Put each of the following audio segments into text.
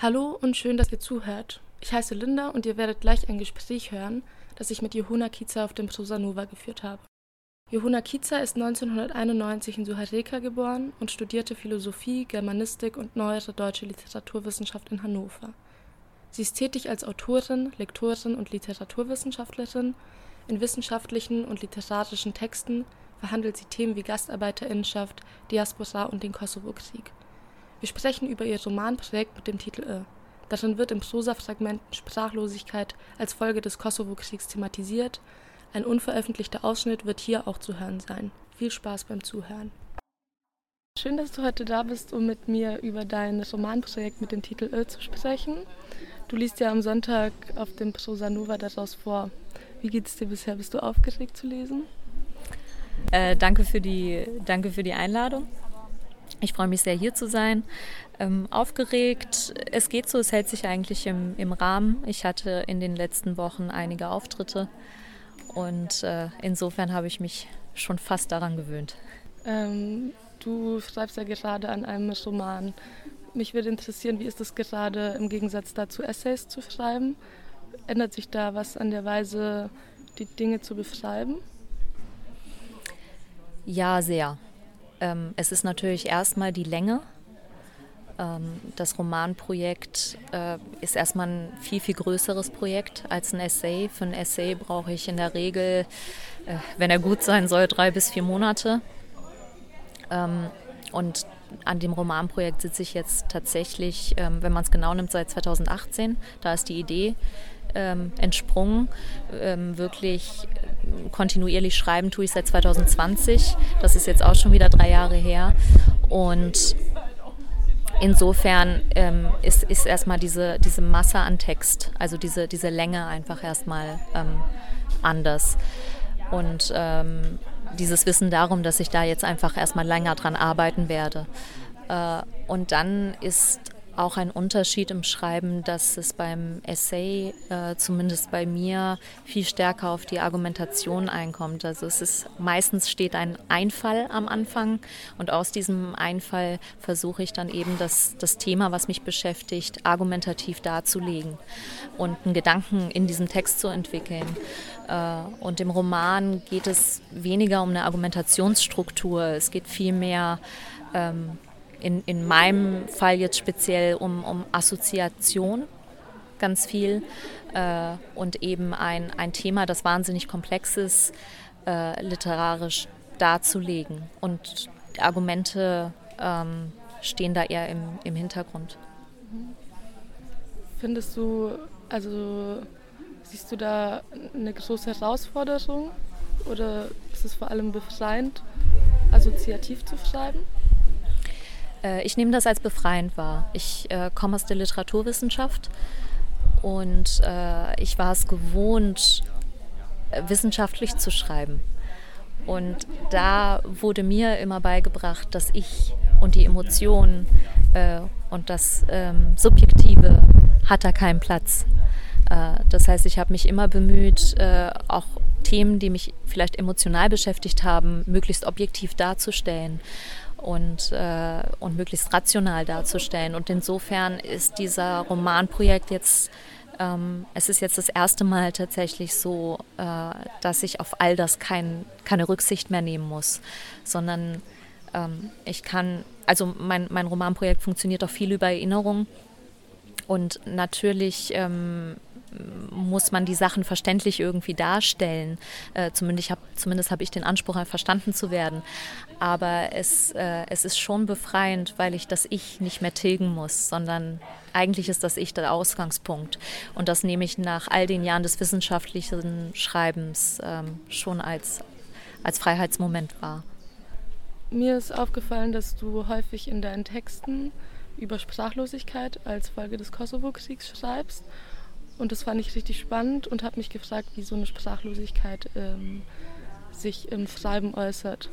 Hallo und schön, dass ihr zuhört. Ich heiße Linda und ihr werdet gleich ein Gespräch hören, das ich mit Johuna Kiza auf dem Prosa Nova geführt habe. Johuna Kiza ist 1991 in Suhareka geboren und studierte Philosophie, Germanistik und neuere deutsche Literaturwissenschaft in Hannover. Sie ist tätig als Autorin, Lektorin und Literaturwissenschaftlerin. In wissenschaftlichen und literarischen Texten verhandelt sie Themen wie Gastarbeiterinnenschaft, Diaspora und den Kosovo-Krieg. Wir sprechen über ihr Romanprojekt mit dem Titel Ö. Darin wird in Prosafragmenten Sprachlosigkeit als Folge des Kosovo-Kriegs thematisiert. Ein unveröffentlichter Ausschnitt wird hier auch zu hören sein. Viel Spaß beim Zuhören. Schön, dass du heute da bist, um mit mir über dein Romanprojekt mit dem Titel Ö zu sprechen. Du liest ja am Sonntag auf dem Prosa Nova daraus vor. Wie geht es dir bisher? Bist du aufgeregt zu lesen? Äh, danke, für die, danke für die Einladung. Ich freue mich sehr, hier zu sein. Ähm, aufgeregt, es geht so, es hält sich eigentlich im, im Rahmen. Ich hatte in den letzten Wochen einige Auftritte und äh, insofern habe ich mich schon fast daran gewöhnt. Ähm, du schreibst ja gerade an einem Roman. Mich würde interessieren, wie ist es gerade im Gegensatz dazu, Essays zu schreiben? Ändert sich da was an der Weise, die Dinge zu beschreiben? Ja, sehr. Ähm, es ist natürlich erstmal die Länge. Ähm, das Romanprojekt äh, ist erstmal ein viel, viel größeres Projekt als ein Essay. Für ein Essay brauche ich in der Regel, äh, wenn er gut sein soll, drei bis vier Monate. Ähm, und an dem Romanprojekt sitze ich jetzt tatsächlich, ähm, wenn man es genau nimmt, seit 2018. Da ist die Idee ähm, entsprungen. Ähm, wirklich kontinuierlich schreiben tue ich seit 2020. Das ist jetzt auch schon wieder drei Jahre her. Und insofern ähm, ist, ist erstmal diese, diese Masse an Text, also diese, diese Länge einfach erstmal ähm, anders. Und ähm, dieses Wissen darum, dass ich da jetzt einfach erstmal länger dran arbeiten werde. Äh, und dann ist auch ein Unterschied im Schreiben, dass es beim Essay, äh, zumindest bei mir, viel stärker auf die Argumentation einkommt. Also es ist meistens steht ein Einfall am Anfang und aus diesem Einfall versuche ich dann eben das, das Thema, was mich beschäftigt, argumentativ darzulegen und einen Gedanken in diesem Text zu entwickeln. Äh, und im Roman geht es weniger um eine Argumentationsstruktur, es geht vielmehr ähm, in, in meinem Fall jetzt speziell um, um Assoziation ganz viel äh, und eben ein, ein Thema, das wahnsinnig komplex ist, äh, literarisch darzulegen. Und Argumente ähm, stehen da eher im, im Hintergrund. Findest du, also siehst du da eine große Herausforderung oder ist es vor allem befreiend, assoziativ zu schreiben? Äh, ich nehme das als befreiend wahr. Ich äh, komme aus der Literaturwissenschaft und äh, ich war es gewohnt, äh, wissenschaftlich zu schreiben. Und da wurde mir immer beigebracht, dass ich und die Emotionen äh, und das ähm, Subjektive hat da keinen Platz. Das heißt, ich habe mich immer bemüht, auch Themen, die mich vielleicht emotional beschäftigt haben, möglichst objektiv darzustellen und, äh, und möglichst rational darzustellen. Und insofern ist dieser Romanprojekt jetzt, ähm, es ist jetzt das erste Mal tatsächlich so, äh, dass ich auf all das kein, keine Rücksicht mehr nehmen muss, sondern ähm, ich kann, also mein, mein Romanprojekt funktioniert auch viel über Erinnerung. Und natürlich ähm, muss man die Sachen verständlich irgendwie darstellen. Äh, zumindest habe zumindest hab ich den Anspruch, verstanden zu werden. Aber es, äh, es ist schon befreiend, weil ich das Ich nicht mehr tilgen muss, sondern eigentlich ist das Ich der Ausgangspunkt. Und das nehme ich nach all den Jahren des wissenschaftlichen Schreibens ähm, schon als, als Freiheitsmoment wahr. Mir ist aufgefallen, dass du häufig in deinen Texten über Sprachlosigkeit als Folge des Kosovo-Kriegs schreibst und das fand ich richtig spannend und habe mich gefragt, wie so eine Sprachlosigkeit ähm, sich im Schreiben äußert.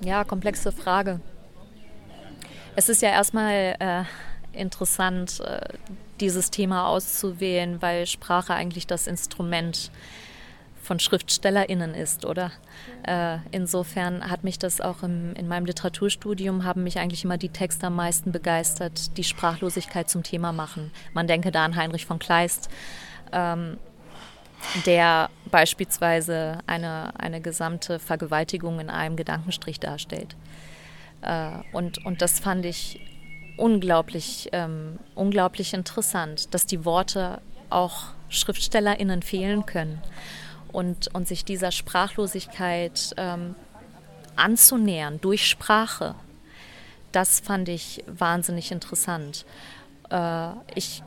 Ja, komplexe Frage. Es ist ja erstmal äh, interessant, äh, dieses Thema auszuwählen, weil Sprache eigentlich das Instrument von SchriftstellerInnen ist, oder? Äh, insofern hat mich das auch im, in meinem Literaturstudium, haben mich eigentlich immer die Texte am meisten begeistert, die Sprachlosigkeit zum Thema machen. Man denke da an Heinrich von Kleist, ähm, der beispielsweise eine, eine gesamte Vergewaltigung in einem Gedankenstrich darstellt. Äh, und, und das fand ich unglaublich, ähm, unglaublich interessant, dass die Worte auch SchriftstellerInnen fehlen können und, und sich dieser Sprachlosigkeit ähm, anzunähern durch Sprache. Das fand ich wahnsinnig interessant. Äh, ich,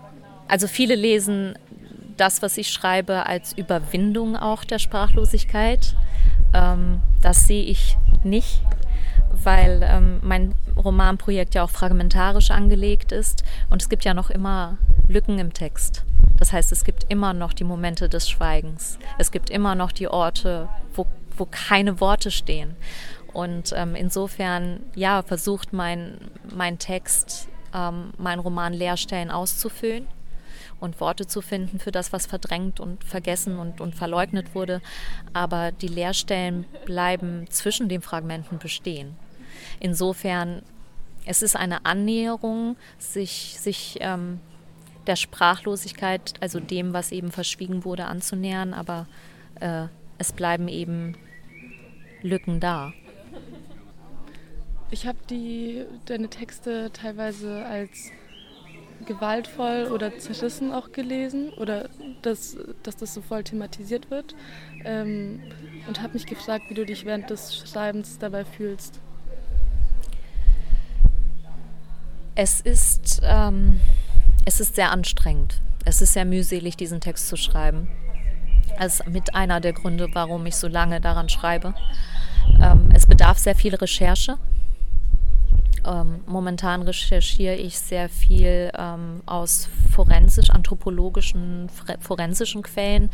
also viele lesen das, was ich schreibe, als Überwindung auch der Sprachlosigkeit. Ähm, das sehe ich nicht weil ähm, mein Romanprojekt ja auch fragmentarisch angelegt ist und es gibt ja noch immer Lücken im Text. Das heißt, es gibt immer noch die Momente des Schweigens. Es gibt immer noch die Orte, wo, wo keine Worte stehen. Und ähm, insofern, ja, versucht mein, mein Text, ähm, mein Roman Leerstellen auszufüllen und Worte zu finden für das, was verdrängt und vergessen und, und verleugnet wurde. Aber die Leerstellen bleiben zwischen den Fragmenten bestehen. Insofern, es ist eine Annäherung, sich, sich ähm, der Sprachlosigkeit, also dem, was eben verschwiegen wurde, anzunähern, aber äh, es bleiben eben Lücken da. Ich habe deine Texte teilweise als gewaltvoll oder zerrissen auch gelesen oder dass, dass das so voll thematisiert wird ähm, und habe mich gefragt, wie du dich während des Schreibens dabei fühlst. Es ist, ähm, es ist sehr anstrengend. Es ist sehr mühselig, diesen Text zu schreiben. Das ist mit einer der Gründe, warum ich so lange daran schreibe. Ähm, es bedarf sehr viel Recherche. Ähm, momentan recherchiere ich sehr viel ähm, aus forensisch-anthropologischen, forensischen Quellen.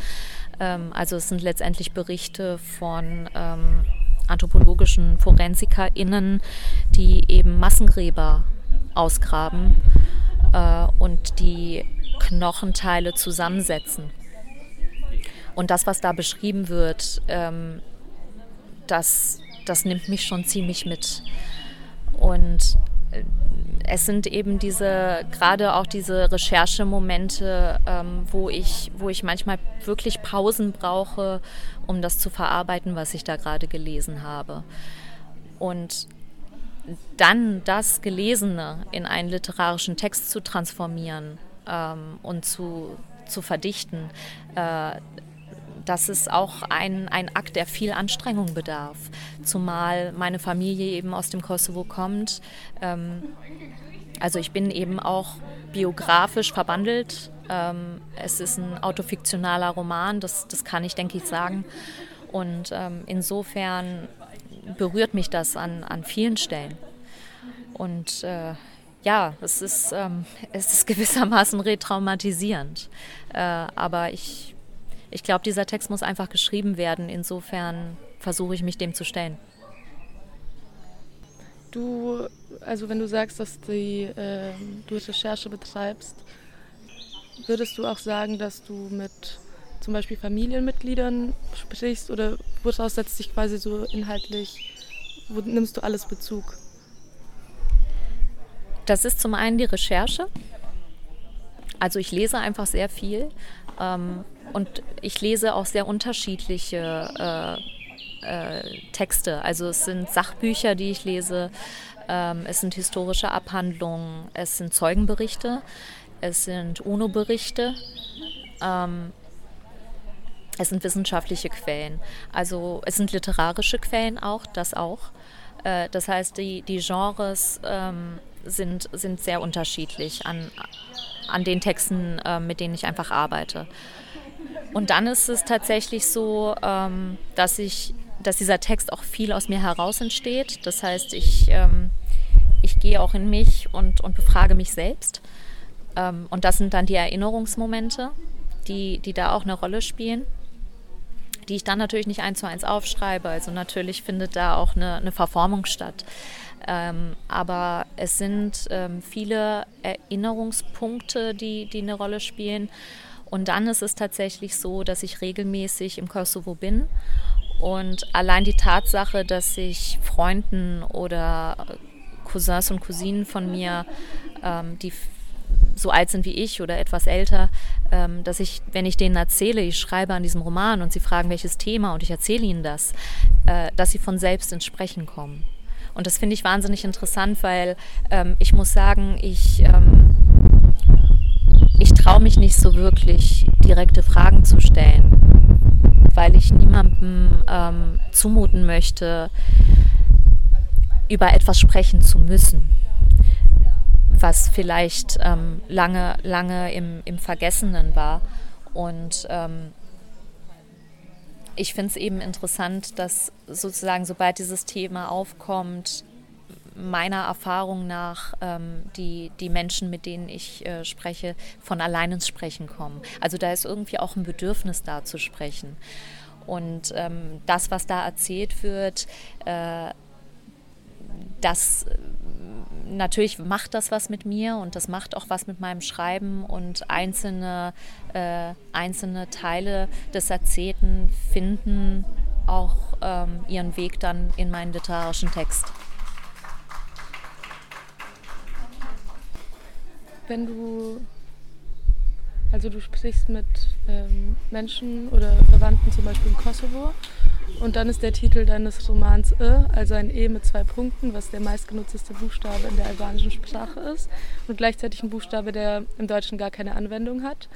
Ähm, also es sind letztendlich Berichte von ähm, anthropologischen ForensikerInnen, die eben Massengräber ausgraben äh, und die Knochenteile zusammensetzen. Und das, was da beschrieben wird, ähm, das, das nimmt mich schon ziemlich mit. Und äh, es sind eben diese, gerade auch diese Recherchemomente, ähm, wo, ich, wo ich manchmal wirklich Pausen brauche, um das zu verarbeiten, was ich da gerade gelesen habe. Und dann das Gelesene in einen literarischen Text zu transformieren ähm, und zu, zu verdichten, äh, das ist auch ein, ein Akt, der viel Anstrengung bedarf. Zumal meine Familie eben aus dem Kosovo kommt. Ähm, also ich bin eben auch biografisch verbandelt. Ähm, es ist ein autofiktionaler Roman, das, das kann ich, denke ich, sagen. Und ähm, insofern berührt mich das an, an vielen Stellen. Und äh, ja, es ist, ähm, es ist gewissermaßen retraumatisierend. Äh, aber ich, ich glaube, dieser Text muss einfach geschrieben werden. Insofern versuche ich mich dem zu stellen. Du, also wenn du sagst, dass die, äh, du Recherche betreibst, würdest du auch sagen, dass du mit zum Beispiel Familienmitgliedern sprichst oder woraus setzt sich quasi so inhaltlich, wo nimmst du alles Bezug? Das ist zum einen die Recherche. Also ich lese einfach sehr viel ähm, und ich lese auch sehr unterschiedliche äh, äh, Texte. Also es sind Sachbücher, die ich lese, ähm, es sind historische Abhandlungen, es sind Zeugenberichte, es sind UNO-Berichte. Ähm, es sind wissenschaftliche Quellen, also es sind literarische Quellen auch, das auch. Äh, das heißt, die, die Genres ähm, sind, sind sehr unterschiedlich an, an den Texten, äh, mit denen ich einfach arbeite. Und dann ist es tatsächlich so, ähm, dass ich, dass dieser Text auch viel aus mir heraus entsteht. Das heißt, ich, ähm, ich gehe auch in mich und, und befrage mich selbst. Ähm, und das sind dann die Erinnerungsmomente, die, die da auch eine Rolle spielen die ich dann natürlich nicht eins zu eins aufschreibe. Also natürlich findet da auch eine, eine Verformung statt. Ähm, aber es sind ähm, viele Erinnerungspunkte, die, die eine Rolle spielen. Und dann ist es tatsächlich so, dass ich regelmäßig im Kosovo bin. Und allein die Tatsache, dass ich Freunden oder Cousins und Cousinen von mir, ähm, die so alt sind wie ich oder etwas älter, ähm, dass ich, wenn ich denen erzähle, ich schreibe an diesem Roman und sie fragen, welches Thema und ich erzähle ihnen das, äh, dass sie von selbst ins Sprechen kommen. Und das finde ich wahnsinnig interessant, weil ähm, ich muss sagen, ich, ähm, ich traue mich nicht so wirklich, direkte Fragen zu stellen, weil ich niemandem zumuten möchte, über etwas sprechen zu müssen was vielleicht ähm, lange, lange im, im Vergessenen war. Und ähm, ich finde es eben interessant, dass sozusagen, sobald dieses Thema aufkommt, meiner Erfahrung nach ähm, die, die Menschen, mit denen ich äh, spreche, von allein ins Sprechen kommen. Also da ist irgendwie auch ein Bedürfnis da zu sprechen. Und ähm, das, was da erzählt wird, äh, das natürlich macht das was mit mir und das macht auch was mit meinem Schreiben und einzelne, äh, einzelne Teile des Erzählten finden auch ähm, ihren Weg dann in meinen literarischen Text. Wenn du, also du sprichst mit ähm, Menschen oder Verwandten zum Beispiel im Kosovo und dann ist der Titel deines Romans E, also ein E mit zwei Punkten, was der meistgenutzte Buchstabe in der albanischen Sprache ist. Und gleichzeitig ein Buchstabe, der im Deutschen gar keine Anwendung hat.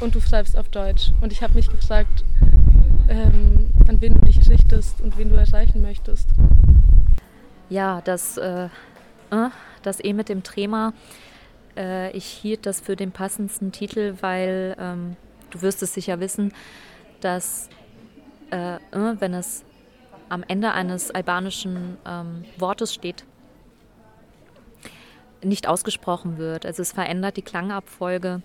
Und du schreibst auf Deutsch. Und ich habe mich gefragt, ähm, an wen du dich richtest und wen du erreichen möchtest. Ja, das, äh, äh das E mit dem Trema, äh, ich hielt das für den passendsten Titel, weil ähm, du wirst es sicher wissen, dass äh, äh, wenn es am Ende eines albanischen ähm, Wortes steht, nicht ausgesprochen wird. Also es verändert die Klangabfolge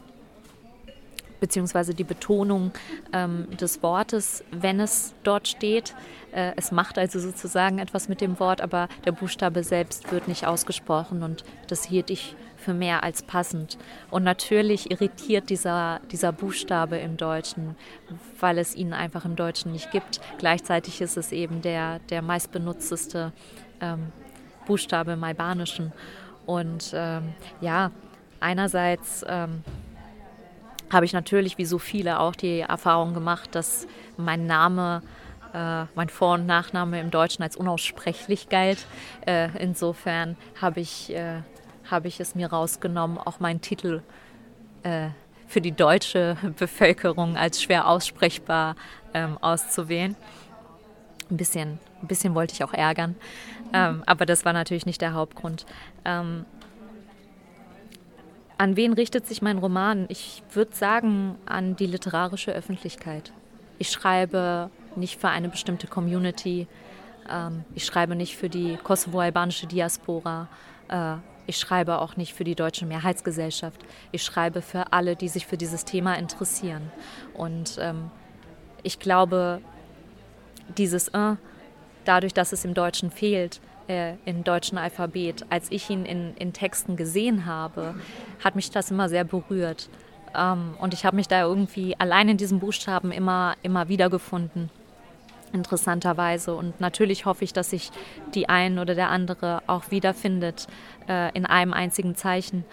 beziehungsweise die Betonung ähm, des Wortes, wenn es dort steht. Äh, es macht also sozusagen etwas mit dem Wort, aber der Buchstabe selbst wird nicht ausgesprochen und das hielt ich für mehr als passend. Und natürlich irritiert dieser, dieser Buchstabe im Deutschen, weil es ihn einfach im Deutschen nicht gibt. Gleichzeitig ist es eben der, der meistbenutzteste ähm, Buchstabe im Albanischen. Und ähm, ja, einerseits ähm, habe ich natürlich, wie so viele, auch die Erfahrung gemacht, dass mein Name äh, mein Vor- und Nachname im Deutschen als unaussprechlich galt. Äh, insofern habe ich äh, habe ich es mir rausgenommen, auch meinen Titel äh, für die deutsche Bevölkerung als schwer aussprechbar ähm, auszuwählen. Ein bisschen, ein bisschen wollte ich auch ärgern, ähm, aber das war natürlich nicht der Hauptgrund. Ähm, an wen richtet sich mein Roman? Ich würde sagen, an die literarische Öffentlichkeit. Ich schreibe nicht für eine bestimmte Community. Ähm, ich schreibe nicht für die kosovo-albanische Diaspora. Äh, ich schreibe auch nicht für die deutsche Mehrheitsgesellschaft. Ich schreibe für alle, die sich für dieses Thema interessieren. Und ähm, ich glaube, dieses äh, dadurch, dass es im Deutschen fehlt, äh, im deutschen Alphabet, als ich ihn in, in Texten gesehen habe, hat mich das immer sehr berührt. Ähm, und ich habe mich da irgendwie allein in diesen Buchstaben immer, immer wiedergefunden interessanterweise. Und natürlich hoffe ich, dass sich die ein oder der andere auch wiederfindet äh, in einem einzigen Zeichen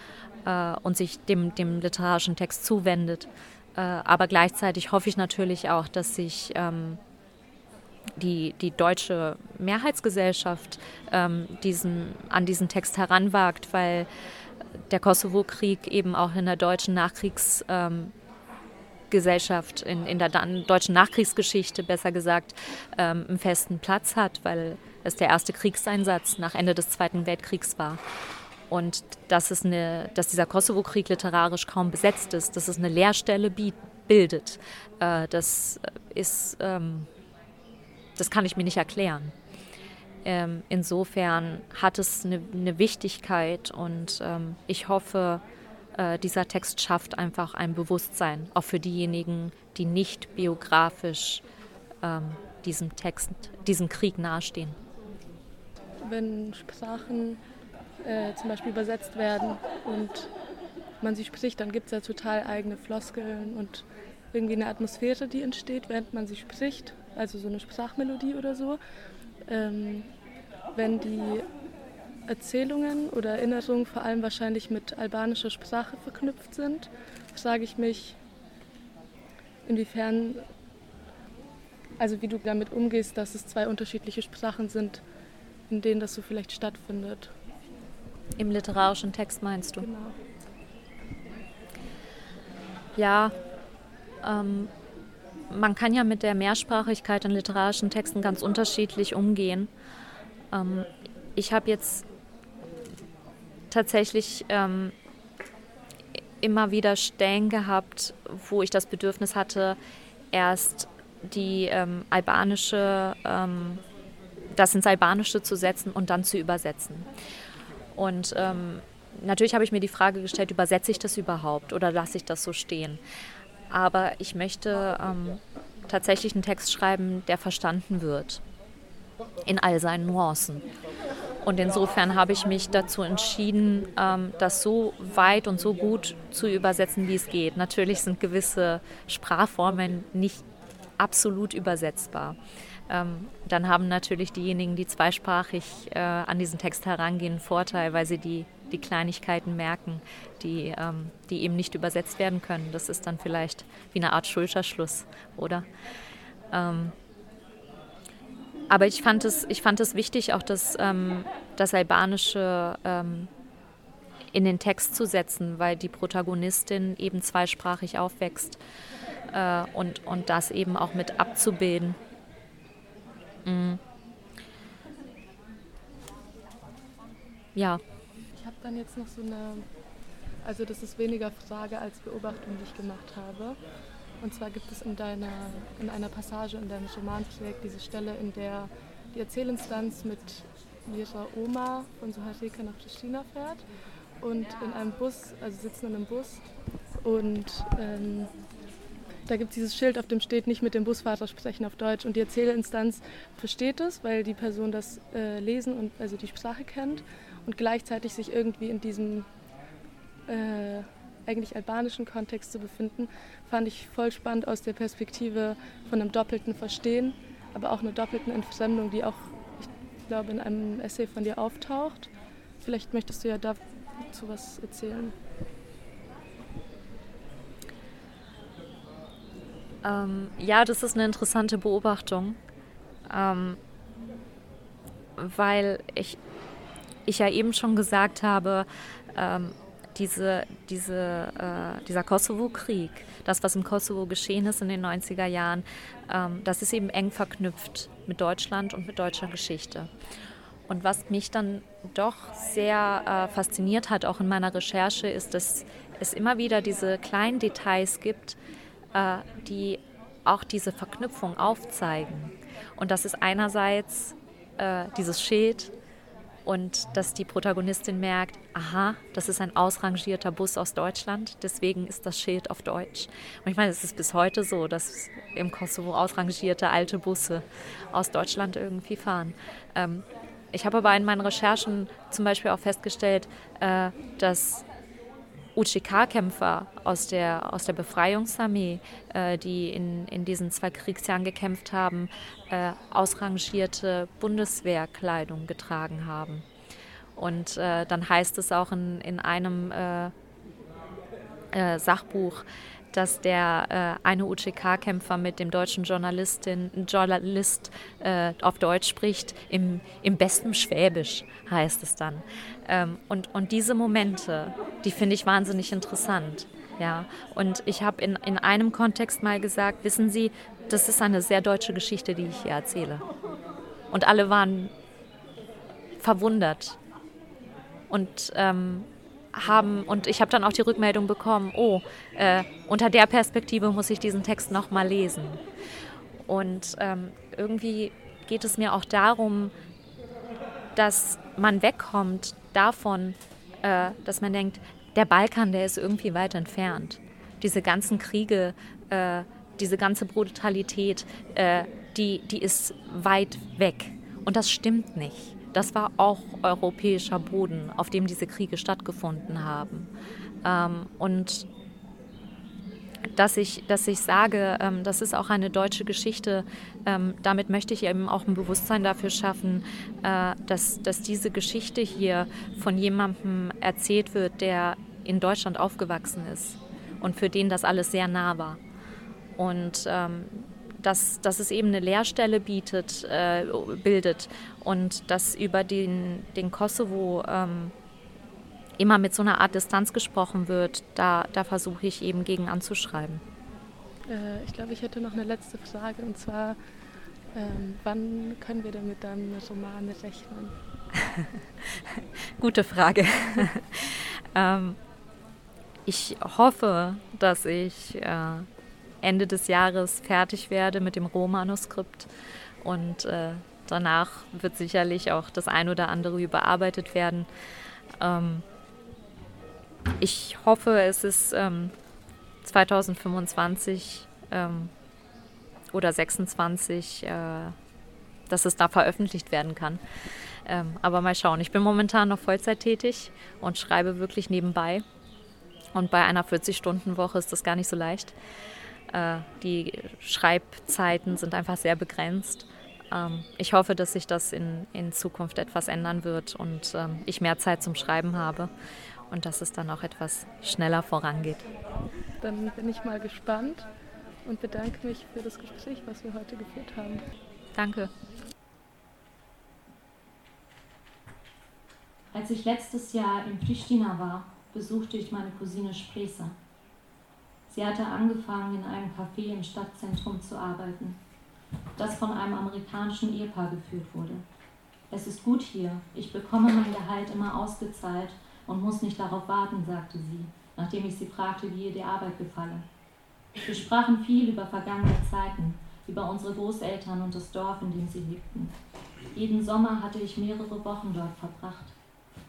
äh, und sich dem, dem literarischen Text zuwendet. Äh, aber gleichzeitig hoffe ich natürlich auch, dass sich ähm, die, die deutsche Mehrheitsgesellschaft ähm, diesen, an diesen Text heranwagt, weil der Kosovo-Krieg eben auch in der deutschen Nachkriegs- ähm, in, in der deutschen Nachkriegsgeschichte besser gesagt, ähm, einen festen Platz hat, weil es der erste Kriegseinsatz nach Ende des Zweiten Weltkriegs war. Und dass, es eine, dass dieser Kosovo-Krieg literarisch kaum besetzt ist, dass es eine Leerstelle bildet, äh, das ist, ähm, das kann ich mir nicht erklären. Ähm, insofern hat es eine, eine Wichtigkeit und ähm, ich hoffe, äh, dieser Text schafft einfach ein Bewusstsein, auch für diejenigen, die nicht biografisch ähm, diesem Text, diesem Krieg nahestehen. Wenn Sprachen äh, zum Beispiel übersetzt werden und man sie spricht, dann gibt es ja total eigene Floskeln und irgendwie eine Atmosphäre, die entsteht, während man sie spricht, also so eine Sprachmelodie oder so. Ähm, wenn die Erzählungen oder Erinnerungen vor allem wahrscheinlich mit albanischer Sprache verknüpft sind, frage ich mich, inwiefern, also wie du damit umgehst, dass es zwei unterschiedliche Sprachen sind, in denen das so vielleicht stattfindet. Im literarischen Text meinst du? Genau. Ja, ähm, man kann ja mit der Mehrsprachigkeit in literarischen Texten ganz unterschiedlich umgehen. Ähm, ich habe jetzt tatsächlich ähm, immer wieder Stellen gehabt, wo ich das Bedürfnis hatte, erst die ähm, albanische, ähm, das ins Albanische zu setzen und dann zu übersetzen. Und ähm, natürlich habe ich mir die Frage gestellt, übersetze ich das überhaupt oder lasse ich das so stehen? Aber ich möchte ähm, tatsächlich einen Text schreiben, der verstanden wird in all seinen Nuancen. Und insofern habe ich mich dazu entschieden, ähm, das so weit und so gut zu übersetzen, wie es geht. Natürlich sind gewisse Sprachformen nicht absolut übersetzbar. Ähm, dann haben natürlich diejenigen, die zweisprachig äh, an diesen Text herangehen, einen Vorteil, weil sie die, die Kleinigkeiten merken, die, ähm, die eben nicht übersetzt werden können. Das ist dann vielleicht wie eine Art Schulterschluss, oder? Ähm, aber ich fand es, ich fand es wichtig, auch das, ähm, das Albanische ähm, in den Text zu setzen, weil die Protagonistin eben zweisprachig aufwächst äh, und, und das eben auch mit abzubilden. Mhm. Ja. Ich habe dann jetzt noch so eine, also das ist weniger Frage als Beobachtung, die ich gemacht habe. Und zwar gibt es in, deiner, in einer Passage in deinem Romanprojekt diese Stelle, in der die Erzählinstanz mit ihrer Oma von Suhareka nach Pristina fährt und in einem Bus, also sitzen in einem Bus und ähm, da gibt es dieses Schild, auf dem steht, nicht mit dem Busfahrer sprechen auf Deutsch. Und die Erzählinstanz versteht es, weil die Person das äh, lesen und also die Sprache kennt und gleichzeitig sich irgendwie in diesem äh, eigentlich albanischen Kontext zu befinden, fand ich voll spannend aus der Perspektive von einem doppelten Verstehen, aber auch einer doppelten Entfremdung, die auch, ich glaube, in einem Essay von dir auftaucht. Vielleicht möchtest du ja dazu was erzählen. Ähm, ja, das ist eine interessante Beobachtung, ähm, weil ich, ich ja eben schon gesagt habe, ähm, diese, diese, äh, dieser Kosovo-Krieg, das, was im Kosovo geschehen ist in den 90er Jahren, ähm, das ist eben eng verknüpft mit Deutschland und mit deutscher Geschichte. Und was mich dann doch sehr äh, fasziniert hat, auch in meiner Recherche, ist, dass es immer wieder diese kleinen Details gibt, äh, die auch diese Verknüpfung aufzeigen. Und das ist einerseits äh, dieses Schild, und dass die Protagonistin merkt, aha, das ist ein ausrangierter Bus aus Deutschland, deswegen ist das Schild auf Deutsch. Und ich meine, es ist bis heute so, dass im Kosovo ausrangierte alte Busse aus Deutschland irgendwie fahren. Ähm, ich habe aber in meinen Recherchen zum Beispiel auch festgestellt, äh, dass UCK-Kämpfer aus der, aus der Befreiungsarmee, äh, die in, in diesen zwei Kriegsjahren gekämpft haben, äh, ausrangierte Bundeswehrkleidung getragen haben. Und äh, dann heißt es auch in, in einem äh, äh, Sachbuch, dass der äh, eine UCK-Kämpfer mit dem deutschen Journalistin, Journalist äh, auf Deutsch spricht, im, im besten Schwäbisch heißt es dann. Ähm, und, und diese Momente, die finde ich wahnsinnig interessant. Ja, und ich habe in, in einem Kontext mal gesagt, wissen Sie, das ist eine sehr deutsche Geschichte, die ich hier erzähle. Und alle waren verwundert. Und ähm, haben, und ich habe dann auch die Rückmeldung bekommen, oh, äh, unter der Perspektive muss ich diesen Text nochmal lesen. Und ähm, irgendwie geht es mir auch darum, dass man wegkommt davon, äh, dass man denkt, der Balkan, der ist irgendwie weit entfernt. Diese ganzen Kriege, äh, diese ganze Brutalität, äh, die, die ist weit weg. Und das stimmt nicht. Das war auch europäischer Boden, auf dem diese Kriege stattgefunden haben. Ähm, und dass ich, dass ich sage, ähm, das ist auch eine deutsche Geschichte. Ähm, damit möchte ich eben auch ein Bewusstsein dafür schaffen, äh, dass, dass diese Geschichte hier von jemandem erzählt wird, der in Deutschland aufgewachsen ist und für den das alles sehr nah war. Und ähm, dass, dass es eben eine Lehrstelle bietet, äh, bildet und dass über den, den Kosovo ähm, immer mit so einer Art Distanz gesprochen wird, da, da versuche ich eben gegen anzuschreiben. Äh, ich glaube, ich hätte noch eine letzte Frage und zwar, ähm, wann können wir denn mit deinem Roman rechnen? Gute Frage. ähm, ich hoffe, dass ich äh, Ende des Jahres fertig werde mit dem Rohmanuskript und äh, danach wird sicherlich auch das ein oder andere überarbeitet werden. Ähm, ich hoffe, es ist ähm, 2025 ähm, oder 26, äh, dass es da veröffentlicht werden kann. Ähm, aber mal schauen. Ich bin momentan noch Vollzeit tätig und schreibe wirklich nebenbei. Und bei einer 40-Stunden-Woche ist das gar nicht so leicht. Äh, die Schreibzeiten sind einfach sehr begrenzt. Ähm, ich hoffe, dass sich das in, in Zukunft etwas ändern wird und ähm, ich mehr Zeit zum Schreiben habe und dass es dann auch etwas schneller vorangeht. Dann bin ich mal gespannt und bedanke mich für das Gespräch, was wir heute geführt haben. Danke. Als ich letztes Jahr in Pristina war, besuchte ich meine Cousine Spresa. Sie hatte angefangen, in einem Café im Stadtzentrum zu arbeiten, das von einem amerikanischen Ehepaar geführt wurde. Es ist gut hier, ich bekomme mein Gehalt immer ausgezahlt und muss nicht darauf warten, sagte sie, nachdem ich sie fragte, wie ihr die Arbeit gefalle. Wir sprachen viel über vergangene Zeiten, über unsere Großeltern und das Dorf, in dem sie lebten. Jeden Sommer hatte ich mehrere Wochen dort verbracht.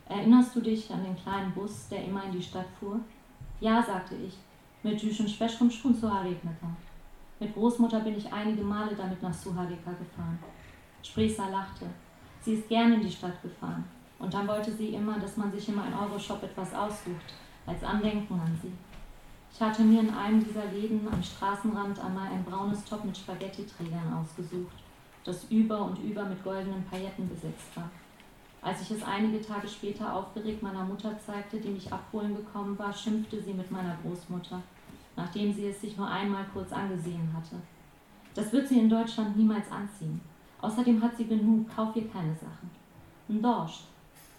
Erinnerst du dich an den kleinen Bus, der immer in die Stadt fuhr? Ja, sagte ich, mit Jüschen Speschrum Schun Suhareknata. Mit Großmutter bin ich einige Male damit nach Suhareka gefahren. Spresa lachte. Sie ist gern in die Stadt gefahren. Und dann wollte sie immer, dass man sich im 1-Euro-Shop etwas aussucht, als Andenken an sie. Ich hatte mir in einem dieser Läden am Straßenrand einmal ein braunes Top mit Spaghetti-Trägern ausgesucht, das über und über mit goldenen Pailletten besetzt war. Als ich es einige Tage später aufgeregt meiner Mutter zeigte, die mich abholen gekommen war, schimpfte sie mit meiner Großmutter, nachdem sie es sich nur einmal kurz angesehen hatte. Das wird sie in Deutschland niemals anziehen. Außerdem hat sie genug, kauf ihr keine Sachen. Ein Dorsch,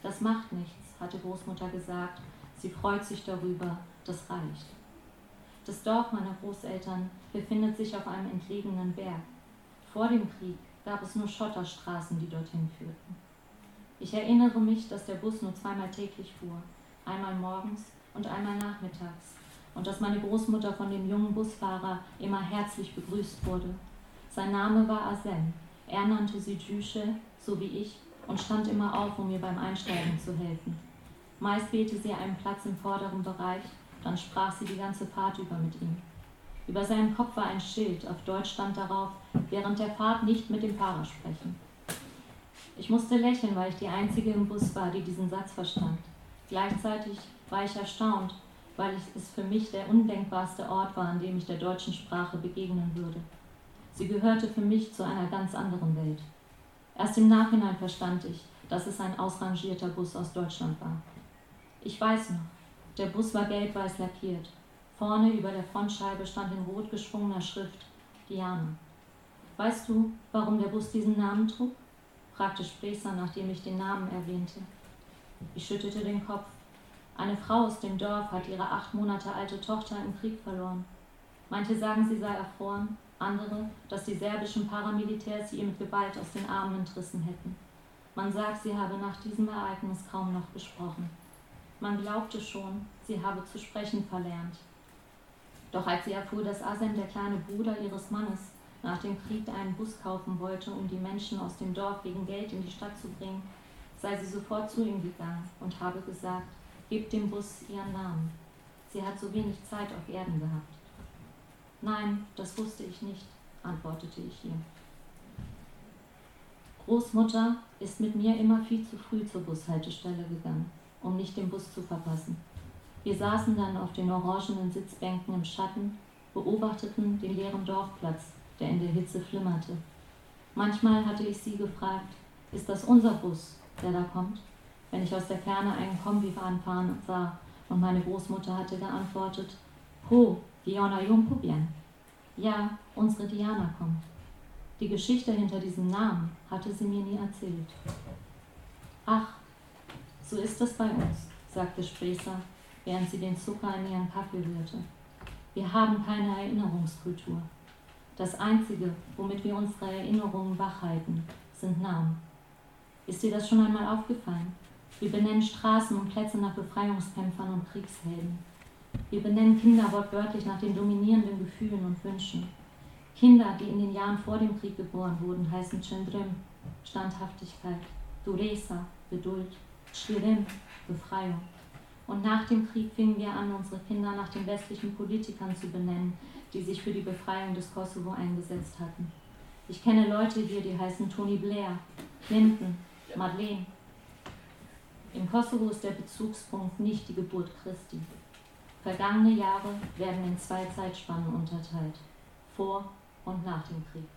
das macht nichts, hatte Großmutter gesagt. Sie freut sich darüber, das reicht. Das Dorf meiner Großeltern befindet sich auf einem entlegenen Berg. Vor dem Krieg gab es nur Schotterstraßen, die dorthin führten. Ich erinnere mich, dass der Bus nur zweimal täglich fuhr, einmal morgens und einmal nachmittags, und dass meine Großmutter von dem jungen Busfahrer immer herzlich begrüßt wurde. Sein Name war Asem. Er nannte sie Jüsche, so wie ich, und stand immer auf, um mir beim Einsteigen zu helfen. Meist wählte sie einen Platz im vorderen Bereich, dann sprach sie die ganze Fahrt über mit ihm. Über seinem Kopf war ein Schild, auf Deutsch stand darauf, während der Fahrt nicht mit dem Fahrer sprechen. Ich musste lächeln, weil ich die Einzige im Bus war, die diesen Satz verstand. Gleichzeitig war ich erstaunt, weil es für mich der undenkbarste Ort war, an dem ich der deutschen Sprache begegnen würde. Sie gehörte für mich zu einer ganz anderen Welt. Erst im Nachhinein verstand ich, dass es ein ausrangierter Bus aus Deutschland war. Ich weiß noch, der Bus war gelb-weiß lackiert. Vorne über der Frontscheibe stand in rot geschwungener Schrift Diana. Weißt du, warum der Bus diesen Namen trug? fragte Spreser, nachdem ich den Namen erwähnte. Ich schüttelte den Kopf. Eine Frau aus dem Dorf hat ihre acht Monate alte Tochter im Krieg verloren. Manche sagen, sie sei erfroren, andere, dass die serbischen Paramilitärs sie ihr mit Gewalt aus den Armen entrissen hätten. Man sagt, sie habe nach diesem Ereignis kaum noch gesprochen. Man glaubte schon, sie habe zu sprechen verlernt. Doch als sie erfuhr, dass Asem, der kleine Bruder ihres Mannes, nach dem Krieg einen Bus kaufen wollte, um die Menschen aus dem Dorf wegen Geld in die Stadt zu bringen, sei sie sofort zu ihm gegangen und habe gesagt, gebt dem Bus ihren Namen. Sie hat so wenig Zeit auf Erden gehabt. Nein, das wusste ich nicht, antwortete ich ihr. Großmutter ist mit mir immer viel zu früh zur Bushaltestelle gegangen, um nicht den Bus zu verpassen. Wir saßen dann auf den orangenen Sitzbänken im Schatten, beobachteten den leeren Dorfplatz, der in der Hitze flimmerte. Manchmal hatte ich sie gefragt, ist das unser Bus, der da kommt? Wenn ich aus der Ferne einen Kombi anfahren sah und meine Großmutter hatte geantwortet, Ho, Diana Jungpubien. Ja, unsere Diana kommt. Die Geschichte hinter diesem Namen hatte sie mir nie erzählt. Ach, so ist es bei uns, sagte Spreser, während sie den Zucker in ihren Kaffee rührte. Wir haben keine Erinnerungskultur. Das Einzige, womit wir unsere Erinnerungen wachhalten, sind Namen. Ist dir das schon einmal aufgefallen? Wir benennen Straßen und Plätze nach Befreiungskämpfern und Kriegshelden. Wir benennen Kinder wortwörtlich nach den dominierenden Gefühlen und Wünschen. Kinder, die in den Jahren vor dem Krieg geboren wurden, heißen Chendrim, Standhaftigkeit, Duresa, Geduld, Shirim, Befreiung. Und nach dem Krieg fingen wir an, unsere Kinder nach den westlichen Politikern zu benennen, die sich für die Befreiung des Kosovo eingesetzt hatten. Ich kenne Leute hier, die heißen Tony Blair, Clinton, Madeleine. Im Kosovo ist der Bezugspunkt nicht die Geburt Christi. Vergangene Jahre werden in zwei Zeitspannen unterteilt, vor und nach dem Krieg.